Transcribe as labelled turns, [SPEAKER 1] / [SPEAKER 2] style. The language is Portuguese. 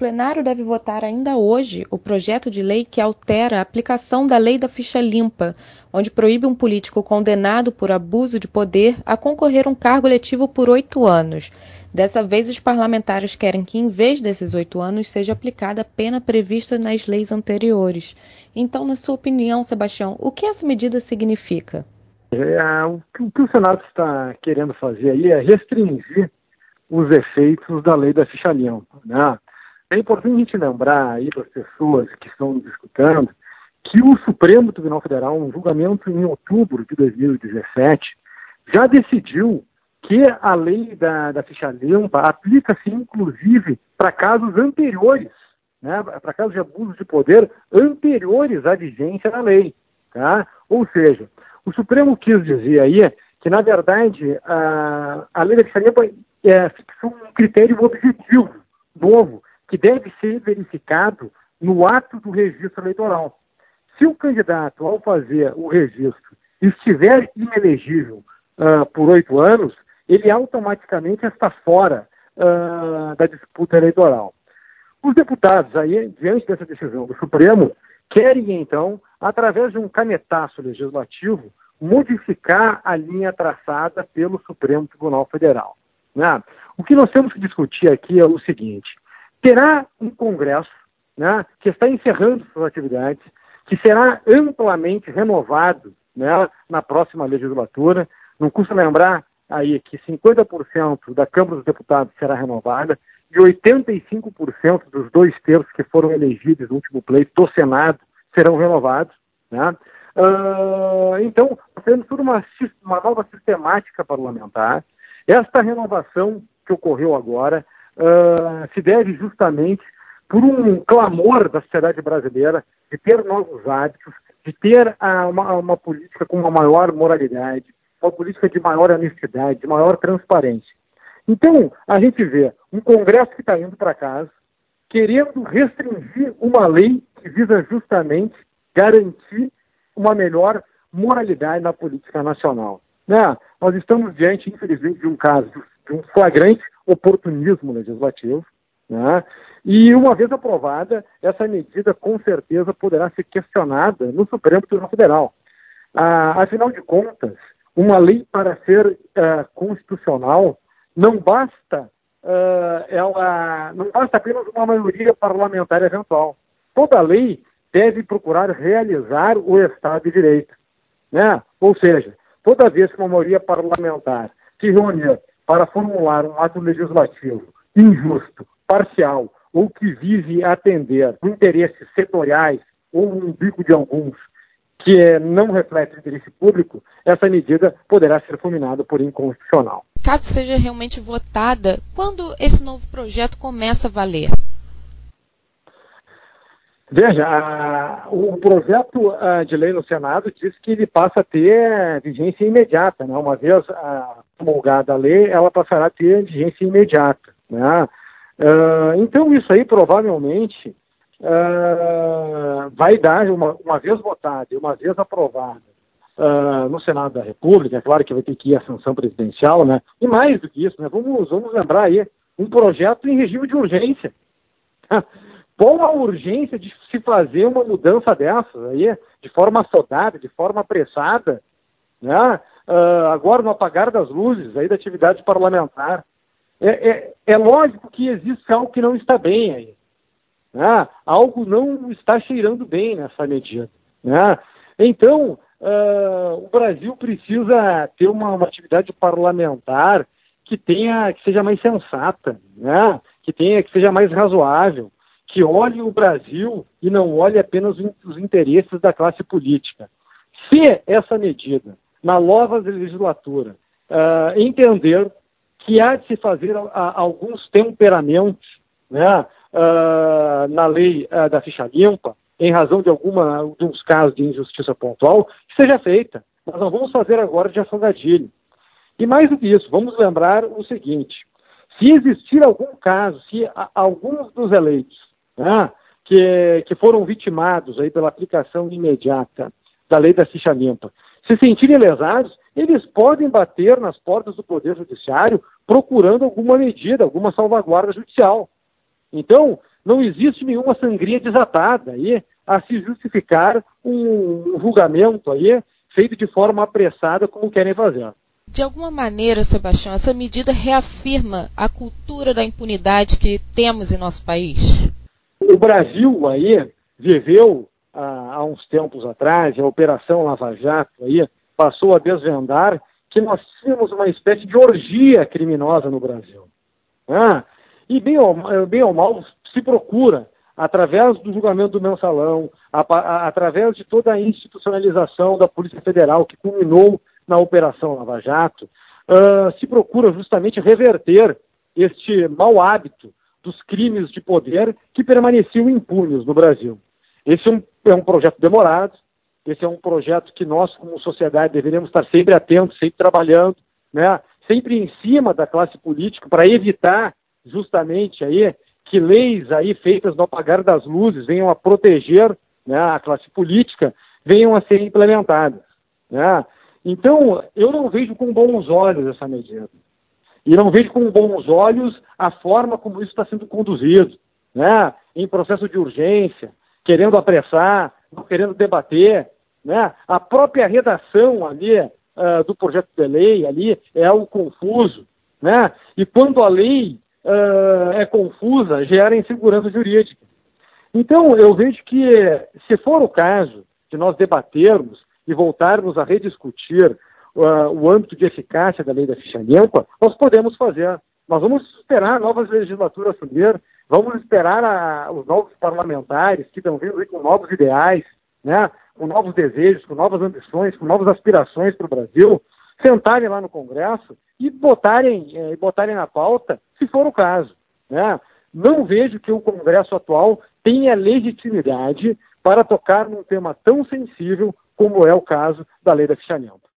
[SPEAKER 1] plenário deve votar ainda hoje o projeto de lei que altera a aplicação da lei da ficha limpa, onde proíbe um político condenado por abuso de poder a concorrer a um cargo eletivo por oito anos. Dessa vez, os parlamentares querem que, em vez desses oito anos, seja aplicada a pena prevista nas leis anteriores. Então, na sua opinião, Sebastião, o que essa medida significa?
[SPEAKER 2] É, o, que, o que o Senado está querendo fazer aí é restringir os efeitos da lei da ficha limpa. Né? É importante a gente lembrar aí para as pessoas que estão nos escutando que o Supremo Tribunal Federal, um julgamento em outubro de 2017, já decidiu que a lei da, da ficha limpa aplica-se inclusive para casos anteriores, né, para casos de abuso de poder anteriores à vigência da lei. Tá? Ou seja, o Supremo quis dizer aí que, na verdade, a, a lei da ficha limpa é, fixou um critério objetivo novo que deve ser verificado no ato do registro eleitoral. Se o candidato, ao fazer o registro, estiver inelegível uh, por oito anos, ele automaticamente está fora uh, da disputa eleitoral. Os deputados, aí, diante dessa decisão do Supremo, querem, então, através de um canetaço legislativo, modificar a linha traçada pelo Supremo Tribunal Federal. Né? O que nós temos que discutir aqui é o seguinte: terá um Congresso né, que está encerrando suas atividades, que será amplamente renovado né, na próxima legislatura. Não custa lembrar aí que 50% da Câmara dos Deputados será renovada e 85% dos dois terços que foram elegidos no último pleito do Senado serão renovados. Né? Uh, então, temos toda uma, uma nova sistemática parlamentar. Esta renovação que ocorreu agora uh, se deve justamente por um clamor da sociedade brasileira de ter novos hábitos, de ter uh, uma, uma política com uma maior moralidade, uma política de maior honestidade, de maior transparência. Então, a gente vê um Congresso que está indo para casa, querendo restringir uma lei que visa justamente garantir uma melhor moralidade na política nacional. Né? Nós estamos diante, infelizmente, de um caso de um flagrante oportunismo legislativo, né? e uma vez aprovada, essa medida com certeza poderá ser questionada no Supremo Tribunal Federal. Ah, afinal de contas, uma lei para ser uh, constitucional não basta uh, ela não basta apenas uma maioria parlamentar eventual. Toda lei deve procurar realizar o Estado de Direito, né? Ou seja, toda vez que uma maioria parlamentar se reunir para formular um ato legislativo injusto, parcial ou que vise atender interesses setoriais ou um bico de alguns que é, não reflete o interesse público, essa medida poderá ser fulminada por inconstitucional.
[SPEAKER 1] Caso seja realmente votada, quando esse novo projeto começa a valer?
[SPEAKER 2] Veja, a, o projeto a, de lei no Senado diz que ele passa a ter vigência imediata. Né? Uma vez promulgada a lei, ela passará a ter vigência imediata. Né? Uh, então, isso aí provavelmente uh, vai dar, uma, uma vez votada e uma vez aprovada uh, no Senado da República, é claro que vai ter que ir a sanção presidencial, né? E mais do que isso, né? Vamos, vamos lembrar aí, um projeto em regime de urgência. Qual a urgência de se fazer uma mudança dessas aí, de forma assodada, de forma apressada, né? Uh, agora no apagar das luzes aí da atividade parlamentar. É, é, é, lógico que existe algo que não está bem aí. Né? Algo não está cheirando bem nessa medida. Né? Então, uh, o Brasil precisa ter uma, uma, atividade parlamentar que tenha, que seja mais sensata, né? que tenha, que seja mais razoável, que olhe o Brasil e não olhe apenas os interesses da classe política. Se essa medida, na nova legislatura, uh, entender que há de se fazer a, a, alguns temperamentos, né? uh, na lei uh, da ficha limpa, em razão de alguma de uns casos de injustiça pontual, que seja feita. Nós não vamos fazer agora de afogadilho. E mais do que isso, vamos lembrar o seguinte: se existir algum caso, se alguns dos eleitos né, que, que foram vitimados aí pela aplicação imediata da lei da ficha limpa, se sentirem lesados, eles podem bater nas portas do Poder Judiciário procurando alguma medida, alguma salvaguarda judicial. Então, não existe nenhuma sangria desatada aí a se justificar um, julgamento aí feito de forma apressada como querem fazer.
[SPEAKER 1] De alguma maneira, Sebastião, essa medida reafirma a cultura da impunidade que temos em nosso país?
[SPEAKER 2] O Brasil aí viveu há, uns tempos atrás, a Operação Lava Jato aí passou a desvendar que nós tínhamos uma espécie de orgia criminosa no Brasil. Ah, e bem ou, bem ou mal se procura, através do julgamento do mensalão, a, a, através de toda a institucionalização da Polícia Federal, que culminou na Operação Lava Jato, uh, se procura justamente reverter este mau hábito dos crimes de poder que permaneciam impunes no Brasil. Esse é um, é um projeto demorado, esse é um projeto que nós, como sociedade, deveríamos estar sempre atentos, sempre trabalhando, né? sempre em cima da classe política para evitar justamente aí que leis aí feitas no apagar das luzes venham a proteger né, a classe política, venham a ser implementadas. Né? Então, eu não vejo com bons olhos essa medida. E não vejo com bons olhos a forma como isso está sendo conduzido, né? em processo de urgência, querendo apressar, não querendo debater. Né? A própria redação ali uh, do projeto de lei ali é algo confuso. Né? E quando a lei uh, é confusa, gera insegurança jurídica. Então, eu vejo que, se for o caso de nós debatermos e voltarmos a rediscutir uh, o âmbito de eficácia da lei da ficha limpa, nós podemos fazer. Nós vamos esperar novas legislaturas subir, vamos esperar a, os novos parlamentares que estão vindo com novos ideais, né, com novos desejos, com novas ambições, com novas aspirações para o Brasil, sentarem lá no Congresso e botarem, eh, botarem na pauta, se for o caso. Né? Não vejo que o Congresso atual tenha legitimidade para tocar num tema tão sensível como é o caso da lei da ficha limpa.